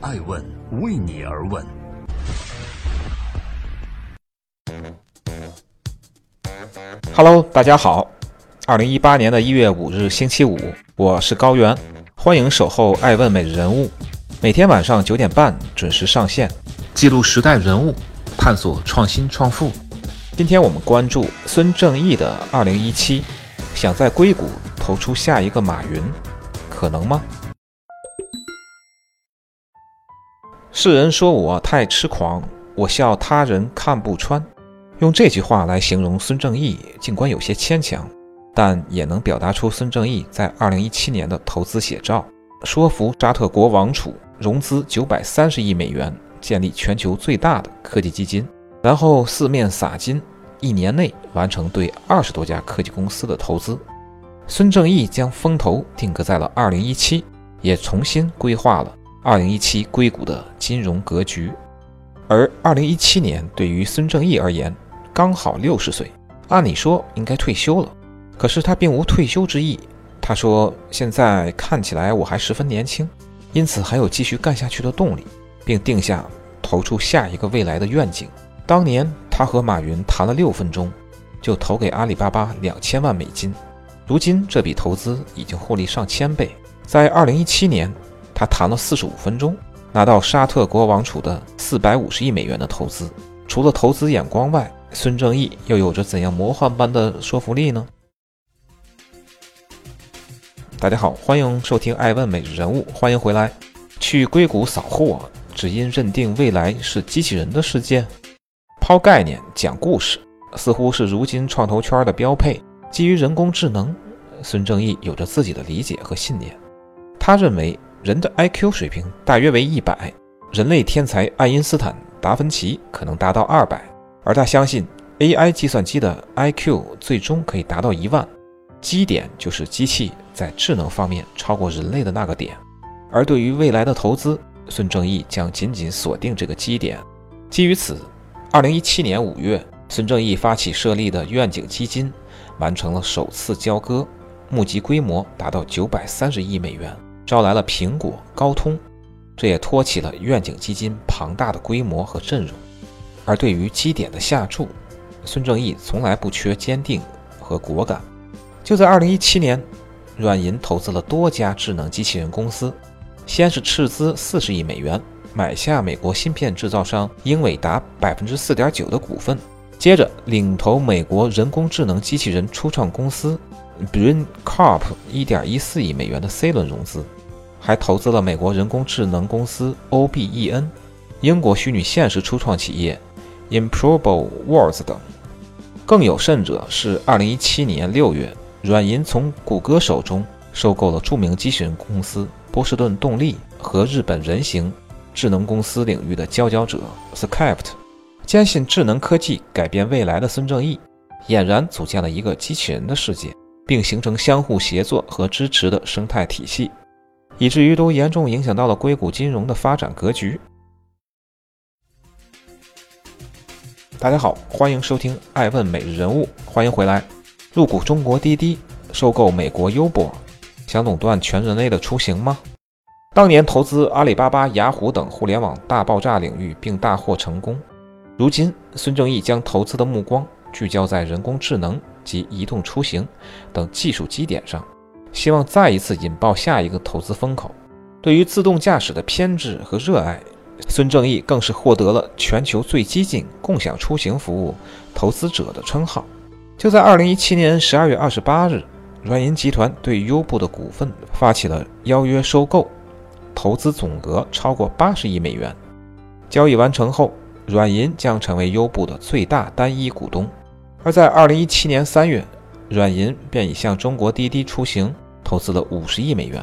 爱问为你而问。Hello，大家好。二零一八年的一月五日，星期五，我是高原，欢迎守候爱问每日人物，每天晚上九点半准时上线，记录时代人物，探索创新创富。今天我们关注孙正义的二零一七，想在硅谷投出下一个马云，可能吗？世人说我太痴狂，我笑他人看不穿。用这句话来形容孙正义，尽管有些牵强，但也能表达出孙正义在二零一七年的投资写照：说服沙特国王储融资九百三十亿美元，建立全球最大的科技基金，然后四面撒金，一年内完成对二十多家科技公司的投资。孙正义将风头定格在了二零一七，也重新规划了二零一七硅谷的金融格局。而二零一七年对于孙正义而言，刚好六十岁，按理说应该退休了，可是他并无退休之意。他说：“现在看起来我还十分年轻，因此还有继续干下去的动力，并定下投出下一个未来的愿景。”当年他和马云谈了六分钟，就投给阿里巴巴两千万美金。如今这笔投资已经获利上千倍。在二零一七年，他谈了四十五分钟，拿到沙特国王储的四百五十亿美元的投资。除了投资眼光外，孙正义又有着怎样魔幻般的说服力呢？大家好，欢迎收听《爱问每日人物》，欢迎回来。去硅谷扫货，只因认定未来是机器人的世界？抛概念讲故事，似乎是如今创投圈的标配。基于人工智能，孙正义有着自己的理解和信念。他认为人的 IQ 水平大约为一百，人类天才爱因斯坦、达芬奇可能达到二百。而他相信，AI 计算机的 IQ 最终可以达到一万，基点就是机器在智能方面超过人类的那个点。而对于未来的投资，孙正义将紧紧锁定这个基点。基于此，二零一七年五月，孙正义发起设立的愿景基金完成了首次交割，募集规模达到九百三十亿美元，招来了苹果、高通，这也托起了愿景基金庞大的规模和阵容。而对于基点的下注，孙正义从来不缺坚定和果敢。就在2017年，软银投资了多家智能机器人公司，先是斥资40亿美元买下美国芯片制造商英伟达4.9%的股份，接着领投美国人工智能机器人初创公司 Brain Corp 1.14亿美元的 C 轮融资，还投资了美国人工智能公司 OBEN，英国虚拟现实初创企业。Improbable Worlds 等，更有甚者是，二零一七年六月，软银从谷歌手中收购了著名机器人公司波士顿动力和日本人形智能公司领域的佼佼者 Skypt。坚信智能科技改变未来的孙正义，俨然组建了一个机器人的世界，并形成相互协作和支持的生态体系，以至于都严重影响到了硅谷金融的发展格局。大家好，欢迎收听《爱问每日人物》，欢迎回来。入股中国滴滴，收购美国优博，想垄断全人类的出行吗？当年投资阿里巴巴、雅虎等互联网大爆炸领域并大获成功。如今，孙正义将投资的目光聚焦在人工智能及移动出行等技术基点上，希望再一次引爆下一个投资风口。对于自动驾驶的偏执和热爱。孙正义更是获得了全球最激进共享出行服务投资者的称号。就在二零一七年十二月二十八日，软银集团对优步的股份发起了邀约收购，投资总额超过八十亿美元。交易完成后，软银将成为优步的最大单一股东。而在二零一七年三月，软银便已向中国滴滴出行投资了五十亿美元。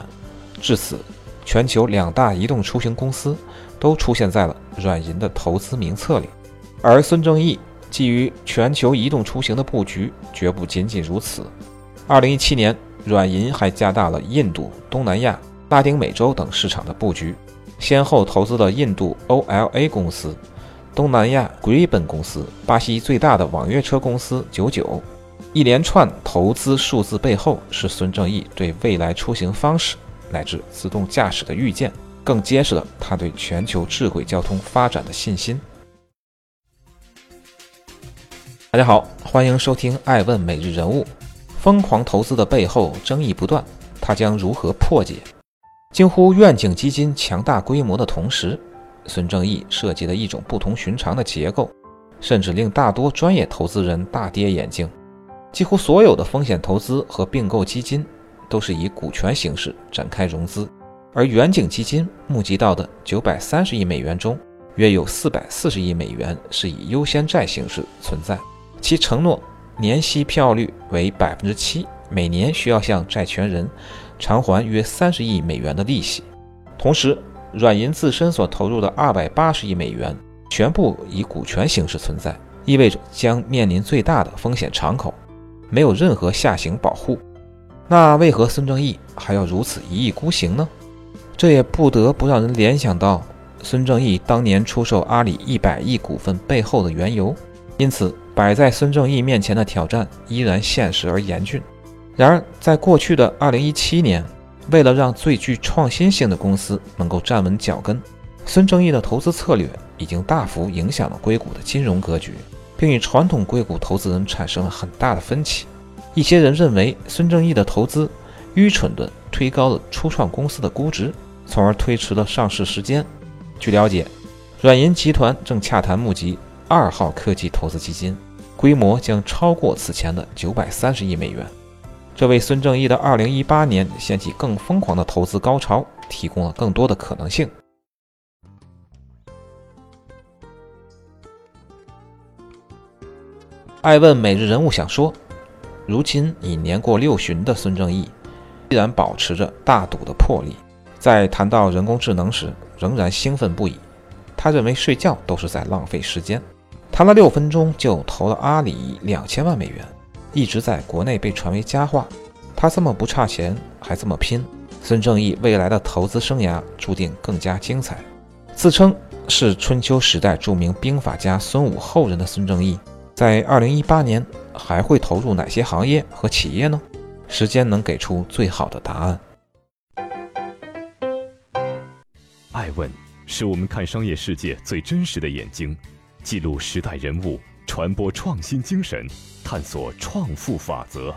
至此，全球两大移动出行公司。都出现在了软银的投资名册里，而孙正义基于全球移动出行的布局绝不仅仅如此。二零一七年，软银还加大了印度、东南亚、拉丁美洲等市场的布局，先后投资了印度 OLA 公司、东南亚 Griben 公司、巴西最大的网约车公司九九。一连串投资数字背后，是孙正义对未来出行方式乃至自动驾驶的预见。更揭示了他对全球智慧交通发展的信心。大家好，欢迎收听《爱问每日人物》。疯狂投资的背后争议不断，他将如何破解？惊呼愿景基金强大规模的同时，孙正义设计的一种不同寻常的结构，甚至令大多专业投资人大跌眼镜。几乎所有的风险投资和并购基金都是以股权形式展开融资，而远景基金募集到的九百三十亿美元中，约有四百四十亿美元是以优先债形式存在。其承诺年息票率为百分之七，每年需要向债权人偿还约三十亿美元的利息。同时，软银自身所投入的二百八十亿美元全部以股权形式存在，意味着将面临最大的风险敞口。没有任何下行保护，那为何孙正义还要如此一意孤行呢？这也不得不让人联想到孙正义当年出售阿里一百亿股份背后的缘由。因此，摆在孙正义面前的挑战依然现实而严峻。然而，在过去的二零一七年，为了让最具创新性的公司能够站稳脚跟，孙正义的投资策略已经大幅影响了硅谷的金融格局。并与传统硅谷投资人产生了很大的分歧。一些人认为孙正义的投资愚蠢地推高了初创公司的估值，从而推迟了上市时间。据了解，软银集团正洽谈募集二号科技投资基金，规模将超过此前的九百三十亿美元，这为孙正义的二零一八年掀起更疯狂的投资高潮提供了更多的可能性。爱问每日人物想说：如今已年过六旬的孙正义，依然保持着大赌的魄力。在谈到人工智能时，仍然兴奋不已。他认为睡觉都是在浪费时间。谈了六分钟就投了阿里两千万美元，一直在国内被传为佳话。他这么不差钱，还这么拼，孙正义未来的投资生涯注定更加精彩。自称是春秋时代著名兵法家孙武后人的孙正义。在二零一八年还会投入哪些行业和企业呢？时间能给出最好的答案。爱问是我们看商业世界最真实的眼睛，记录时代人物，传播创新精神，探索创富法则。